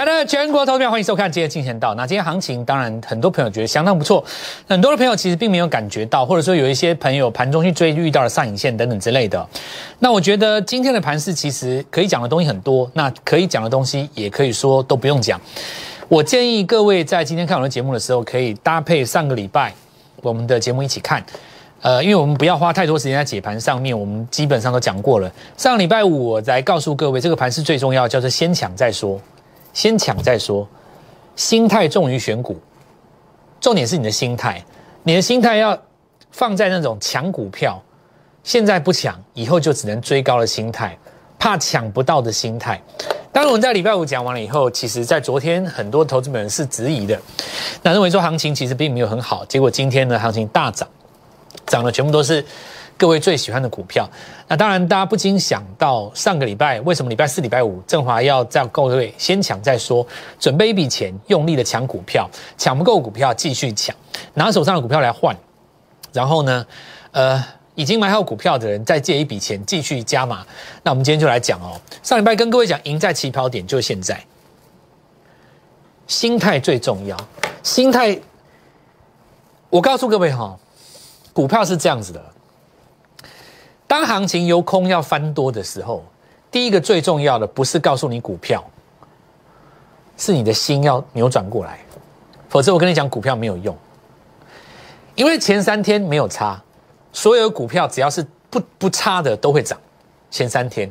亲爱的全国投票，欢迎收看今天金钱道。那今天行情，当然很多朋友觉得相当不错，很多的朋友其实并没有感觉到，或者说有一些朋友盘中去追遇到了上影线等等之类的。那我觉得今天的盘势其实可以讲的东西很多，那可以讲的东西也可以说都不用讲。我建议各位在今天看我的节目的时候，可以搭配上个礼拜我们的节目一起看。呃，因为我们不要花太多时间在解盘上面，我们基本上都讲过了。上礼拜五我来告诉各位，这个盘是最重要，叫做先抢再说。先抢再说，心态重于选股，重点是你的心态，你的心态要放在那种抢股票，现在不抢，以后就只能追高的心态，怕抢不到的心态。当然，我们在礼拜五讲完了以后，其实在昨天很多投资人是质疑的，那认为说行情其实并没有很好，结果今天呢行情大涨，涨的全部都是。各位最喜欢的股票，那当然大家不禁想到上个礼拜为什么礼拜四、礼拜五振华要在各位先抢再说，准备一笔钱，用力的抢股票，抢不够股票继续抢，拿手上的股票来换，然后呢，呃，已经买好股票的人再借一笔钱继续加码。那我们今天就来讲哦，上礼拜跟各位讲，赢在起跑点就是现在，心态最重要，心态。我告诉各位哈，股票是这样子的。当行情由空要翻多的时候，第一个最重要的不是告诉你股票，是你的心要扭转过来，否则我跟你讲股票没有用，因为前三天没有差，所有股票只要是不不差的都会涨，前三天，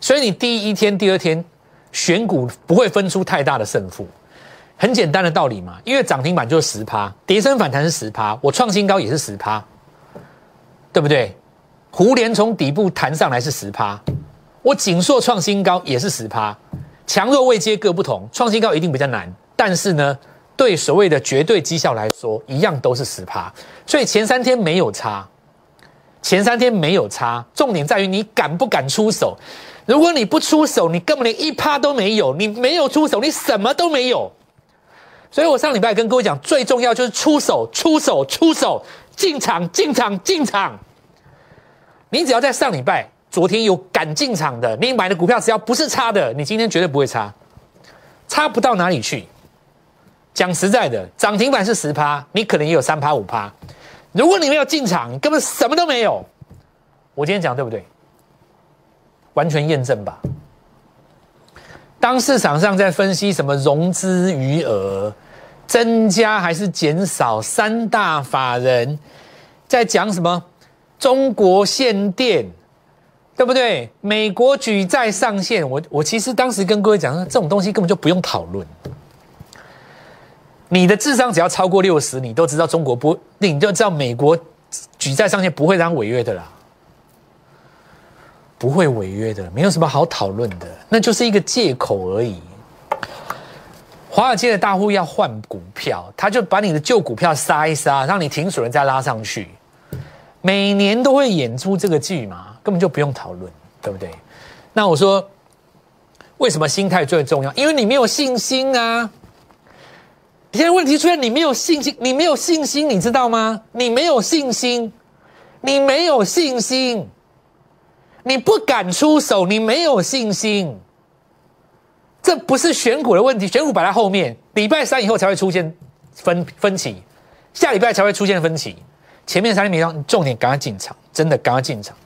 所以你第一天、第二天选股不会分出太大的胜负，很简单的道理嘛，因为涨停板就是十趴，跌升反弹是十趴，我创新高也是十趴，对不对？胡连从底部弹上来是十趴，我锦硕创新高也是十趴，强弱位阶各不同，创新高一定比较难，但是呢，对所谓的绝对绩效来说，一样都是十趴，所以前三天没有差，前三天没有差，重点在于你敢不敢出手，如果你不出手，你根本连一趴都没有，你没有出手，你什么都没有，所以我上礼拜跟各位讲，最重要就是出手，出手，出手，进场，进场，进场。你只要在上礼拜、昨天有敢进场的，你买的股票只要不是差的，你今天绝对不会差，差不到哪里去。讲实在的，涨停板是十趴，你可能也有三趴五趴。如果你没有进场，根本什么都没有。我今天讲对不对？完全验证吧。当市场上在分析什么融资余额增加还是减少，三大法人在讲什么？中国限电，对不对？美国举债上限，我我其实当时跟各位讲说，这种东西根本就不用讨论。你的智商只要超过六十，你都知道中国不，你就知道美国举债上限不会让违约的啦，不会违约的，没有什么好讨论的，那就是一个借口而已。华尔街的大户要换股票，他就把你的旧股票杀一杀，让你停损了再拉上去。每年都会演出这个剧嘛，根本就不用讨论，对不对？那我说，为什么心态最重要？因为你没有信心啊！现在问题出现，你没有信心，你没有信心，你知道吗？你没有信心，你没有信心，你不敢出手，你没有信心。这不是选股的问题，选股摆在后面，礼拜三以后才会出现分分歧，下礼拜才会出现分歧。前面三天没重点，赶快进场，真的赶快进场。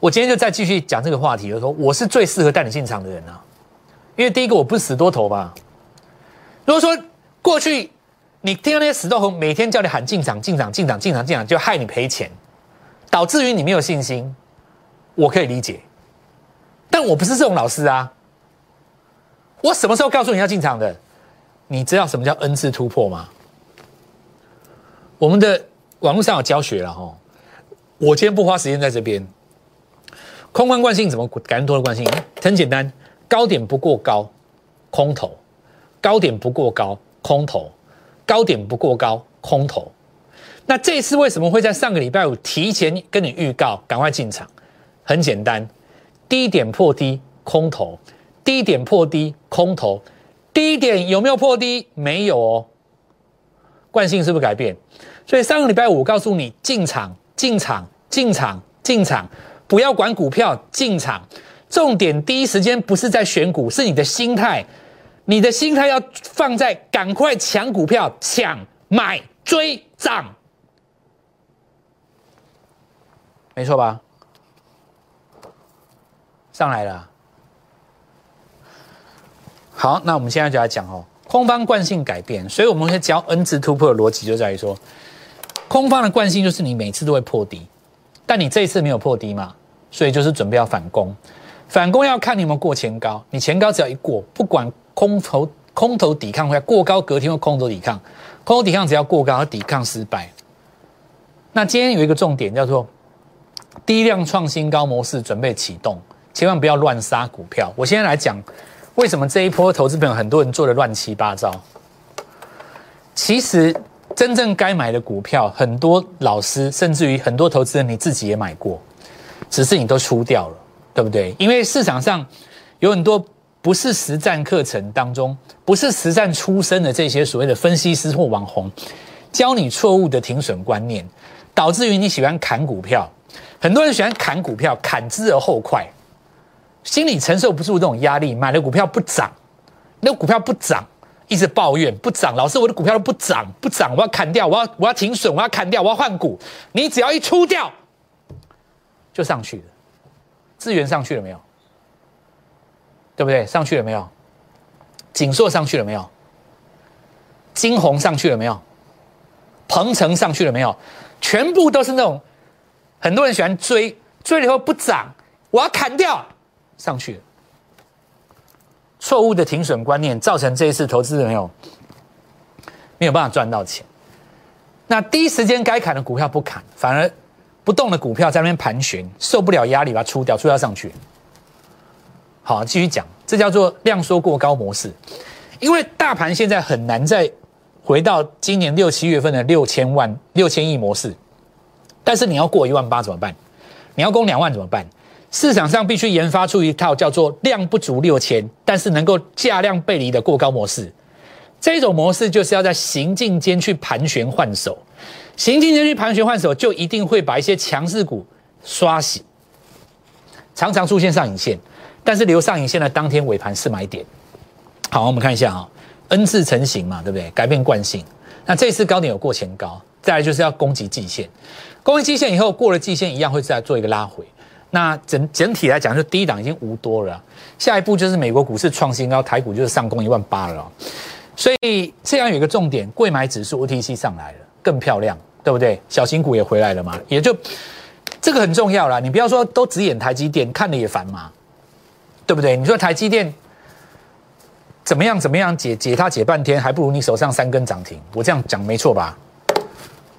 我今天就再继续讲这个话题，就说我是最适合带你进场的人啊，因为第一个我不是死多头吧。如果说过去你听到那些死多头每天叫你喊进场、进场、进场、进场、进场，就害你赔钱，导致于你没有信心，我可以理解。但我不是这种老师啊，我什么时候告诉你要进场的？你知道什么叫 N 次突破吗？我们的网络上有教学了哈，我今天不花时间在这边。空方惯性怎么改多的惯性？很简单，高点不过高，空头；高点不过高，空头；高点不过高，空头。那这次为什么会在上个礼拜五提前跟你预告，赶快进场？很简单，低点破低，空头；低点破低，空头；低点有没有破低？没有哦。惯性是不是改变？所以上个礼拜五告诉你进场、进场、进场、进场，不要管股票，进场。重点第一时间不是在选股，是你的心态你的心态要放在赶快抢股票、抢买追涨，没错吧？上来了。好，那我们现在就来讲哦，空方惯性改变，所以我们会教 N 字突破的逻辑就在于说，空方的惯性就是你每次都会破低，但你这一次没有破低嘛，所以就是准备要反攻。反攻要看你有没有过前高，你前高只要一过，不管空头空头抵抗会过高，隔天或空头抵抗，空头抵抗只要过高，抵抗失败。那今天有一个重点叫做低量创新高模式准备启动，千万不要乱杀股票。我现在来讲。为什么这一波投资朋友很多人做的乱七八糟？其实真正该买的股票，很多老师甚至于很多投资人你自己也买过，只是你都出掉了，对不对？因为市场上有很多不是实战课程当中，不是实战出身的这些所谓的分析师或网红，教你错误的停损观念，导致于你喜欢砍股票。很多人喜欢砍股票，砍之而后快。心里承受不住这种压力，买了股票不涨，那股票不涨，一直抱怨不涨。老师，我的股票都不涨，不涨，我要砍掉，我要我要停损，我要砍掉，我要换股。你只要一出掉，就上去了。资源上去了没有？对不对？上去了没有？锦硕上去了没有？金红上去了没有？鹏程上去了没有？全部都是那种很多人喜欢追，追了以后不涨，我要砍掉。上去了，错误的停损观念造成这一次投资人有没有办法赚到钱。那第一时间该砍的股票不砍，反而不动的股票在那边盘旋，受不了压力把它出掉，出掉上去。好，继续讲，这叫做量缩过高模式。因为大盘现在很难再回到今年六七月份的六千万、六千亿模式，但是你要过一万八怎么办？你要攻两万怎么办？市场上必须研发出一套叫做量不足六千，但是能够价量背离的过高模式。这种模式就是要在行进间去盘旋换手，行进间去盘旋换手，就一定会把一些强势股刷洗，常常出现上影线，但是留上影线的当天尾盘是买点。好，我们看一下啊，N 字成型嘛，对不对？改变惯性。那这次高点有过前高，再来就是要攻击季线，攻击季线以后过了季线，一样会再做一个拉回。那整整体来讲，就低档已经无多了。下一步就是美国股市创新高，台股就是上攻一万八了。所以这样有一个重点，贵买指数 OTC 上来了，更漂亮，对不对？小型股也回来了嘛，也就这个很重要啦。你不要说都只演台积电，看了也烦嘛，对不对？你说台积电怎么样怎么样解解它解半天，还不如你手上三根涨停。我这样讲没错吧？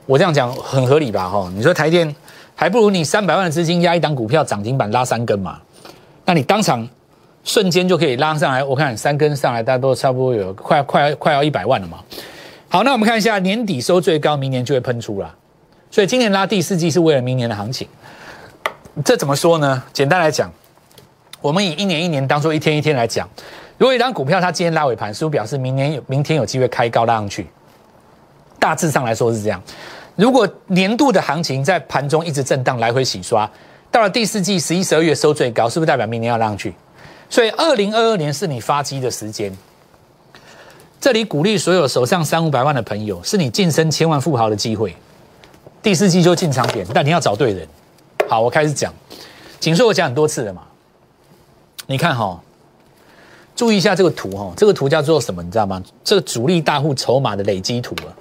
我这样讲很合理吧？哈，你说台电。还不如你三百万的资金压一档股票涨停板拉三根嘛，那你当场瞬间就可以拉上来。我看三根上来，大家都差不多有快快快要一百万了嘛。好，那我们看一下年底收最高，明年就会喷出了。所以今年拉第四季是为了明年的行情。这怎么说呢？简单来讲，我们以一年一年当做一天一天来讲。如果一张股票它今天拉尾盘，是不是表示明年有明天有机会开高拉上去？大致上来说是这样。如果年度的行情在盘中一直震荡来回洗刷，到了第四季十一、十二月收最高，是不是代表明年要上去？所以二零二二年是你发机的时间。这里鼓励所有手上三五百万的朋友，是你晋升千万富豪的机会。第四季就进场点，但你要找对人。好，我开始讲。锦硕我讲很多次了嘛，你看哈，注意一下这个图哈，这个图叫做什么？你知道吗？这个主力大户筹码的累积图啊，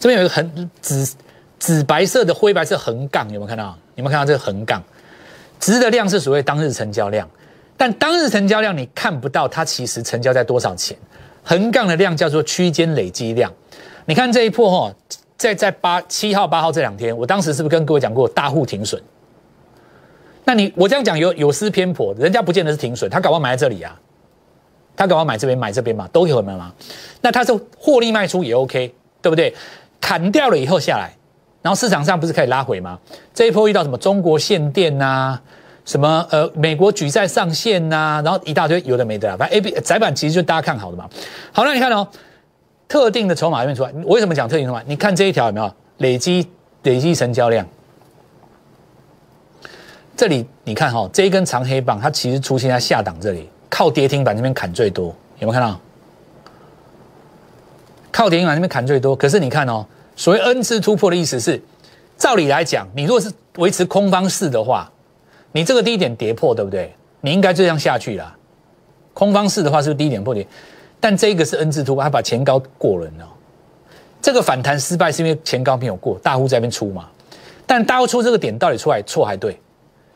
这边有一个很紫。紫白色的灰白色横杠有没有看到？有没有看到这个横杠？值的量是所谓当日成交量，但当日成交量你看不到它其实成交在多少钱。横杠的量叫做区间累积量。你看这一波哈，在在八七号八号这两天，我当时是不是跟各位讲过大户停损？那你我这样讲有有失偏颇，人家不见得是停损，他搞不好买在这里啊，他搞不好买这边买这边嘛，都有可能嘛。那他是获利卖出也 OK，对不对？砍掉了以后下来。然后市场上不是可以拉回吗？这一波遇到什么中国限电呐，什么呃美国举债上限呐，然后一大堆有的没的，反正 A B 窄板其实就大家看好的嘛。好，那你看哦，特定的筹码面出来，我为什么讲特定筹码？你看这一条有没有累积累积成交量？这里你看哈，这一根长黑棒，它其实出现在下档这里，靠跌停板这边砍最多，有没有看到？靠跌停板那边砍最多。可是你看哦，所谓 N 字突破的意思是，照理来讲，你如果是维持空方式的话，你这个低点跌破，对不对？你应该这样下去啦。空方式的话是不是低点破跌？但这个是 N 字突破，它把前高过了呢。这个反弹失败是因为前高没有过，大户在那边出嘛。但大户出这个点到底出来错还对？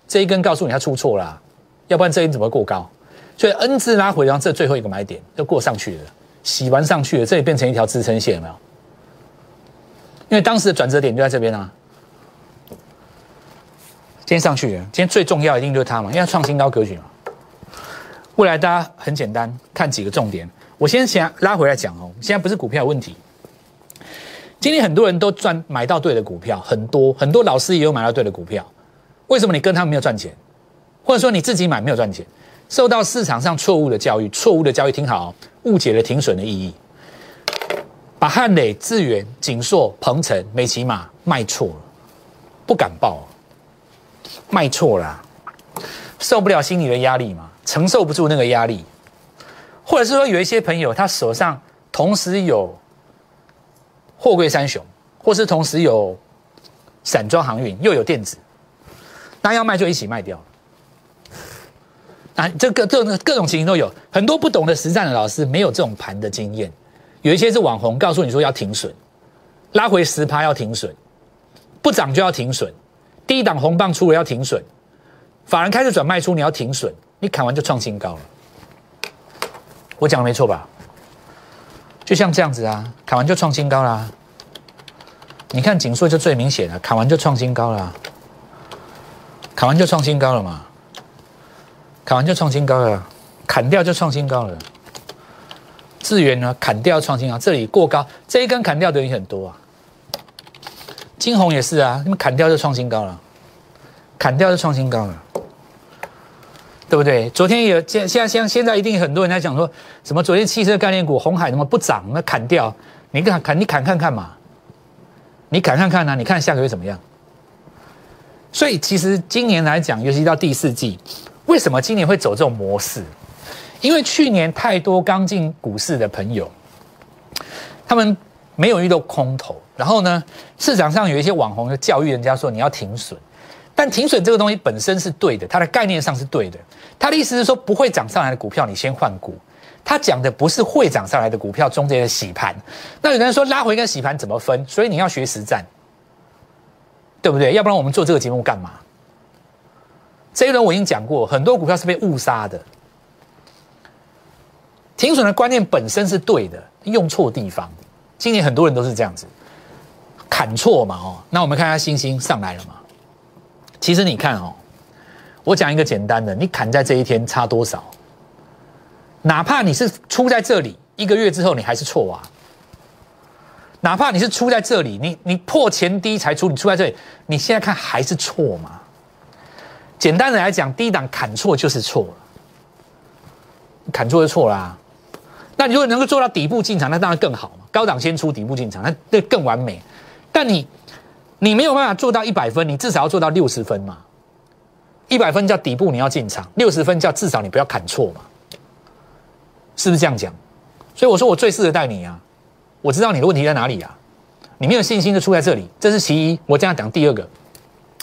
这一根告诉你他出错了，要不然这一根怎么会过高？所以 N 字拉回，然后这最后一个买点又过上去了，洗完上去了，这里变成一条支撑线，有没有？因为当时的转折点就在这边啊。今天上去，今天最重要一定就是它嘛，因为创新高格局嘛。未来大家很简单，看几个重点。我先先拉回来讲哦，现在不是股票问题。今天很多人都赚买到对的股票，很多很多老师也有买到对的股票，为什么你跟他们没有赚钱？或者说你自己买没有赚钱？受到市场上错误的教育，错误的教育听好，误解了停损的意义，把汉磊、智远、锦硕、鹏程、美骑马卖错了，不敢报，卖错了，受不了心理的压力嘛，承受不住那个压力，或者是说有一些朋友他手上同时有货柜三雄，或是同时有散装航运，又有电子，那要卖就一起卖掉。啊，这个各各种情形都有，很多不懂的实战的老师没有这种盘的经验，有一些是网红告诉你说要停损，拉回十趴要停损，不涨就要停损，第一档红棒出了要停损，法人开始转卖出你要停损，你砍完就创新高了，我讲的没错吧？就像这样子啊，砍完就创新高啦，你看锦硕就最明显了，砍完就创新高了，砍完就创新高了嘛。砍完就创新高了，砍掉就创新高了。智源呢，砍掉创新高，这里过高，这一根砍掉的人很多啊。金红也是啊，你们砍掉就创新高了，砍掉就创新高了，对不对？昨天有现现在现现在一定很多人在讲说什么？昨天汽车概念股红海怎么不涨？那砍掉，你砍砍你砍看看嘛，你砍看看呢？你看下个月怎么样？所以其实今年来讲，尤其到第四季。为什么今年会走这种模式？因为去年太多刚进股市的朋友，他们没有遇到空头，然后呢，市场上有一些网红就教育人家说你要停损，但停损这个东西本身是对的，它的概念上是对的。他的意思是说，不会涨上来的股票你先换股。他讲的不是会涨上来的股票中间的洗盘。那有人说拉回跟洗盘怎么分？所以你要学实战，对不对？要不然我们做这个节目干嘛？这一轮我已经讲过，很多股票是被误杀的。停损的观念本身是对的，用错地方。今年很多人都是这样子，砍错嘛哦。那我们看一下星星上来了嘛。其实你看哦，我讲一个简单的，你砍在这一天差多少？哪怕你是出在这里，一个月之后你还是错啊。哪怕你是出在这里，你你破前低才出，你出在这里，你现在看还是错嘛？简单的来讲，低档砍错就是错了，砍错就错啦。那你如果能够做到底部进场，那当然更好嘛。高档先出，底部进场，那那更完美。但你你没有办法做到一百分，你至少要做到六十分嘛。一百分叫底部你要进场，六十分叫至少你不要砍错嘛。是不是这样讲？所以我说我最适合带你啊。我知道你的问题在哪里啊。你没有信心就出在这里，这是其一。我这样讲第二个。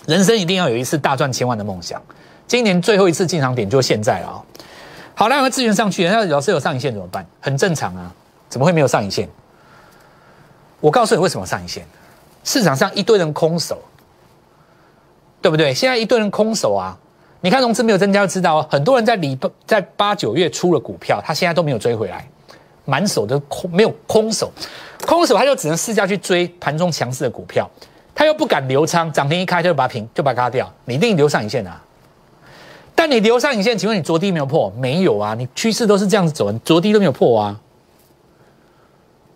人生一定要有一次大赚千万的梦想。今年最后一次进场点就是现在了啊！好，那有个资源上去，那老师有上影线怎么办？很正常啊，怎么会没有上影线？我告诉你为什么上影线。市场上一堆人空手，对不对？现在一堆人空手啊！你看融资没有增加，就知道很多人在里在八九月出了股票，他现在都没有追回来，满手的空没有空手，空手他就只能试下去追盘中强势的股票。他又不敢留仓，涨停一开就把它平，就把它割掉。你一定留上影线啊！但你留上影线，请问你昨低没有破？没有啊！你趋势都是这样子走，昨低都没有破啊。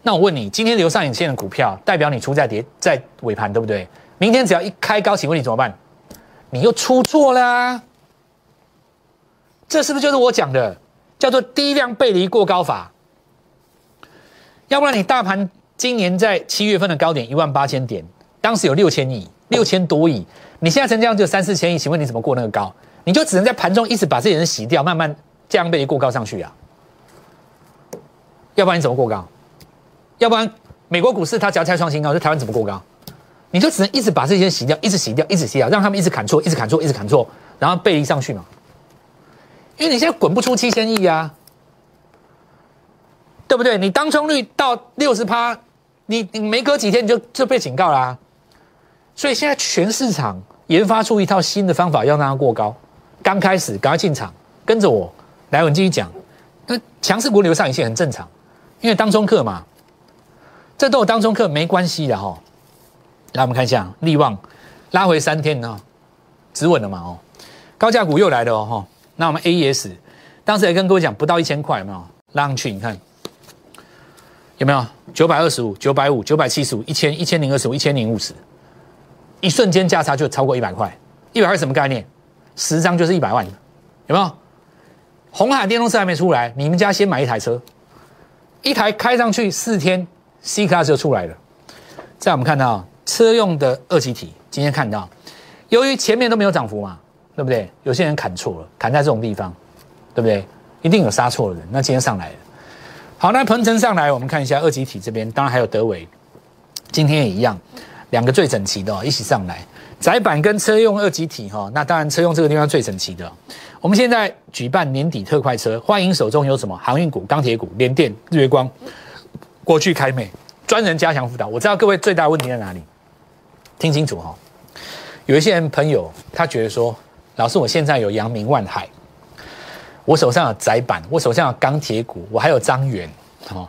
那我问你，今天留上影线的股票，代表你出在跌在尾盘，对不对？明天只要一开高，请问你怎么办？你又出错啦！这是不是就是我讲的叫做低量背离过高法？要不然你大盘今年在七月份的高点一万八千点。当时有六千亿，六千多亿，你现在成交量就三四千亿，请问你怎么过那个高？你就只能在盘中一直把这些人洗掉，慢慢这样被过高上去啊？要不然你怎么过高？要不然美国股市它只要再创新高，就台湾怎么过高？你就只能一直把这些人洗掉，一直洗掉，一直洗掉，让他们一直砍错，一直砍错，一直砍错，然后背离上去嘛。因为你现在滚不出七千亿啊，对不对？你当冲率到六十趴，你你没隔几天你就就被警告啦。所以现在全市场研发出一套新的方法，要让它过高。刚开始赶快进场，跟着我来，我们继续讲。那强势股流上影线很正常，因为当中客嘛，这都有当中客没关系的哈。来，我们看一下利旺拉回三天呢，止稳了嘛哦。高价股又来了哦哈。那我们 A E S 当时也跟各位讲，不到一千块有没有拉上去？你看有没有九百二十五、九百五、九百七十五、一千、一千零二十五、一千零五十，一瞬间价差就超过一百块。一百块什么概念？十张就是一百万，有没有？红海电动车还没出来，你们家先买一台车，一台开上去四天，C 卡就出来了。在我们看到车用的二级体，今天看到，由于前面都没有涨幅嘛，对不对？有些人砍错了，砍在这种地方，对不对？一定有杀错的人。那今天上来了，好，那鹏程上来，我们看一下二级体这边，当然还有德伟，今天也一样，两个最整齐的一起上来。窄板跟车用二级体哈，那当然车用这个地方最整齐的。我们现在举办年底特快车，欢迎手中有什么航运股、钢铁股、联电、日月光、国巨、开美，专人加强辅导。我知道各位最大问题在哪里，听清楚哈。有一些人朋友他觉得说，老师我现在有阳明万海，我手上有窄板，我手上有钢铁股，我还有张元，哦，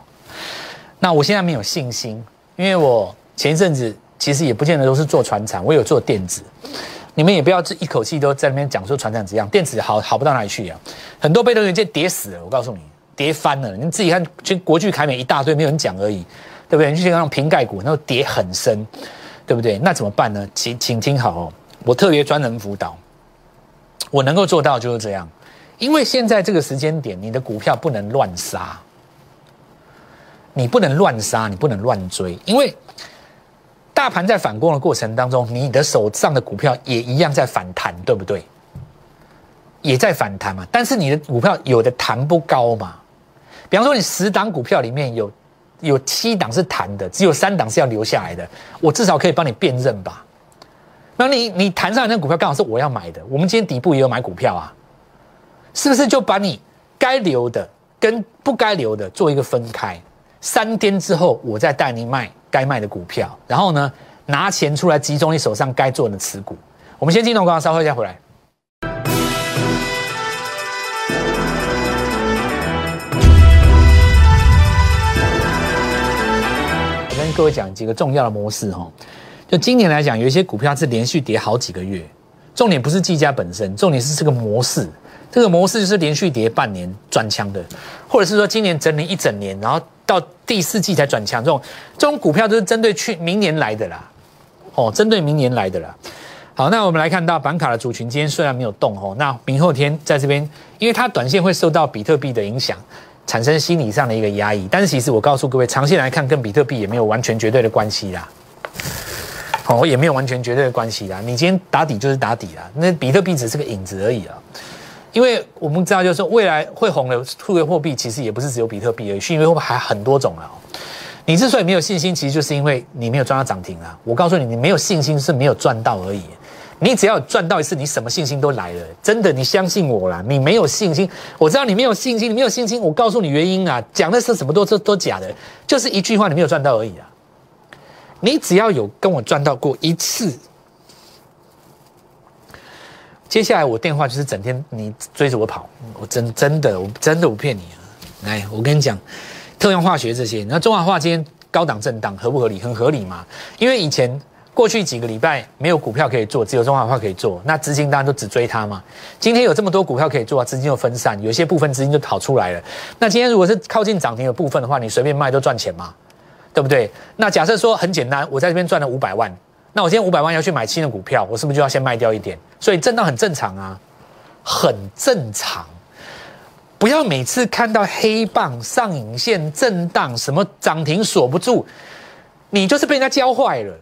那我现在没有信心，因为我前一阵子。其实也不见得都是做船厂，我有做电子，你们也不要这一口气都在那边讲说船厂怎样，电子好好不到哪里去啊，很多被动元件跌死了，我告诉你，跌翻了，你自己看，就国巨、凯美一大堆，没有人讲而已，对不对？你就像那种瓶盖股，那种跌很深，对不对？那怎么办呢？请请听好哦，我特别专人辅导，我能够做到就是这样，因为现在这个时间点，你的股票不能乱杀，你不能乱杀，你不能乱追，因为。大盘在反攻的过程当中，你的手上的股票也一样在反弹，对不对？也在反弹嘛。但是你的股票有的弹不高嘛。比方说，你十档股票里面有有七档是弹的，只有三档是要留下来的。我至少可以帮你辨认吧。那你你弹上来那股票刚好是我要买的。我们今天底部也有买股票啊，是不是就把你该留的跟不该留的做一个分开？三天之后，我再带你卖。该卖的股票，然后呢，拿钱出来集中你手上该做的持股。我们先进入广告，稍后再回来。我跟各位讲几个重要的模式哈，就今年来讲，有一些股票是连续跌好几个月，重点不是技嘉本身，重点是这个模式。这个模式就是连续跌半年转强的，或者是说今年整理一整年，然后。到第四季才转强，这种这种股票都是针对去明年来的啦，哦，针对明年来的啦。好，那我们来看到板卡的族群，今天虽然没有动哦，那明后天在这边，因为它短线会受到比特币的影响，产生心理上的一个压抑。但是其实我告诉各位，长线来看，跟比特币也没有完全绝对的关系啦。哦，也没有完全绝对的关系啦。你今天打底就是打底啦，那比特币只是个影子而已啊。因为我们知道，就是说未来会红的数位货币，其实也不是只有比特币而已，虚拟货币还很多种啊。你之所以没有信心，其实就是因为你没有赚到涨停啊。我告诉你，你没有信心是没有赚到而已。你只要赚到一次，你什么信心都来了。真的，你相信我啦。你没有信心，我知道你没有信心，你没有信心。我告诉你原因啊，讲的是什么都都都假的，就是一句话，你没有赚到而已啊。你只要有跟我赚到过一次。接下来我电话就是整天你追着我跑，我真真的我真的不骗你啊！来，我跟你讲，特用化学这些，那中华化今天高档震荡合不合理？很合理嘛，因为以前过去几个礼拜没有股票可以做，只有中华化可以做，那资金当然都只追它嘛。今天有这么多股票可以做，资金又分散，有些部分资金就跑出来了。那今天如果是靠近涨停的部分的话，你随便卖都赚钱嘛，对不对？那假设说很简单，我在这边赚了五百万。那我今天五百万要去买新的股票，我是不是就要先卖掉一点？所以震荡很正常啊，很正常。不要每次看到黑棒上影线震荡，什么涨停锁不住，你就是被人家教坏了。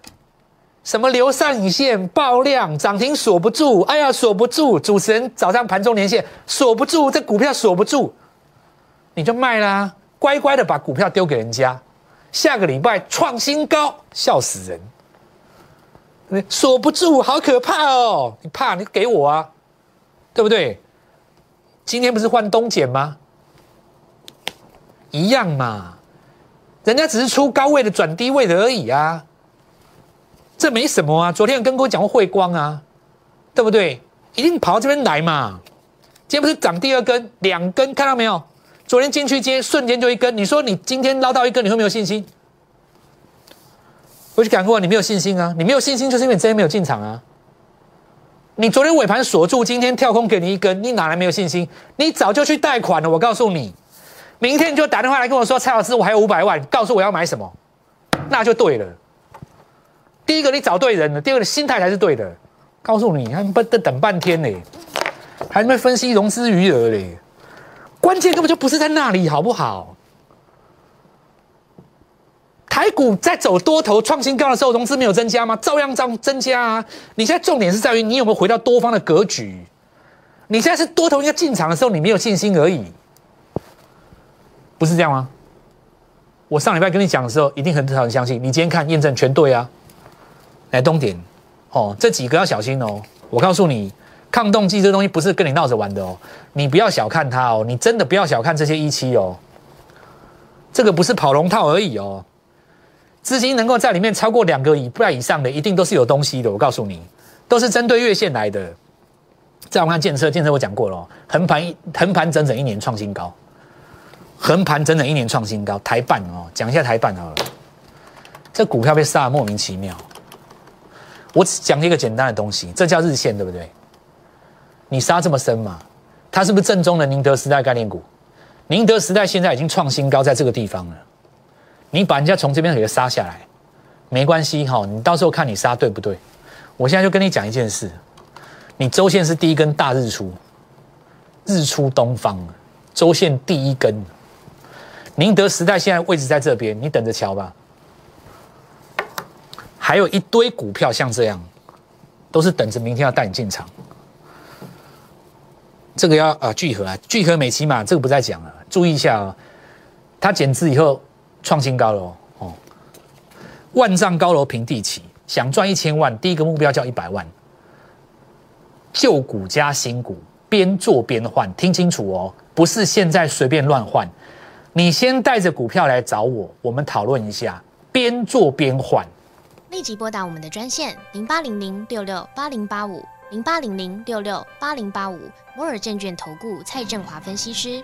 什么留上影线爆量涨停锁不住，哎呀锁不住，主持人早上盘中连线锁不住，这股票锁不住，你就卖啦，乖乖的把股票丢给人家。下个礼拜创新高，笑死人！锁不住，好可怕哦！你怕你给我啊，对不对？今天不是换东检吗？一样嘛，人家只是出高位的转低位的而已啊，这没什么啊。昨天有跟各位讲过汇光啊，对不对？一定跑到这边来嘛。今天不是涨第二根，两根看到没有？昨天进去，接瞬间就一根。你说你今天捞到一根，你会没有信心？我就讲过，你没有信心啊！你没有信心，就是因为你今天没有进场啊。你昨天尾盘锁住，今天跳空给你一根，你哪来没有信心？你早就去贷款了。我告诉你。明天你就打电话来跟我说，蔡老师，我还有五百万，告诉我要买什么，那就对了。第一个你找对人了，第二个心态才是对的。告诉你，还不得等半天呢，还没分析融资余额嘞，关键根本就不是在那里，好不好？台股在走多头创新高的时候，融资没有增加吗？照样增增加啊！你现在重点是在于你有没有回到多方的格局？你现在是多头应该进场的时候，你没有信心而已。不是这样吗？我上礼拜跟你讲的时候，一定很少人相信。你今天看验证全对啊！来东点哦，这几个要小心哦。我告诉你，抗冻剂这东西不是跟你闹着玩的哦。你不要小看它哦，你真的不要小看这些一期哦。这个不是跑龙套而已哦。资金能够在里面超过两个以不以上的，一定都是有东西的。我告诉你，都是针对月线来的。再我看建设，建设我讲过了，横盘横盘整整一年创新高。横盘整整一年创新高，台办哦，讲一下台办好了。这股票被杀的莫名其妙。我只讲一个简单的东西，这叫日线，对不对？你杀这么深嘛？它是不是正宗的宁德时代概念股？宁德时代现在已经创新高，在这个地方了。你把人家从这边给杀下来，没关系哈。你到时候看你杀对不对？我现在就跟你讲一件事，你周线是第一根大日出，日出东方，周线第一根。宁德时代现在位置在这边，你等着瞧吧。还有一堆股票像这样，都是等着明天要带你进场。这个要啊聚合啊，聚合美琪嘛，这个不再讲了。注意一下啊，它减资以后创新高了哦。万丈高楼平地起，想赚一千万，第一个目标叫一百万。旧股加新股，边做边换，听清楚哦，不是现在随便乱换。你先带着股票来找我，我们讨论一下，边做边换。立即拨打我们的专线零八零零六六八零八五零八零零六六八零八五摩尔证券投顾蔡振华分析师。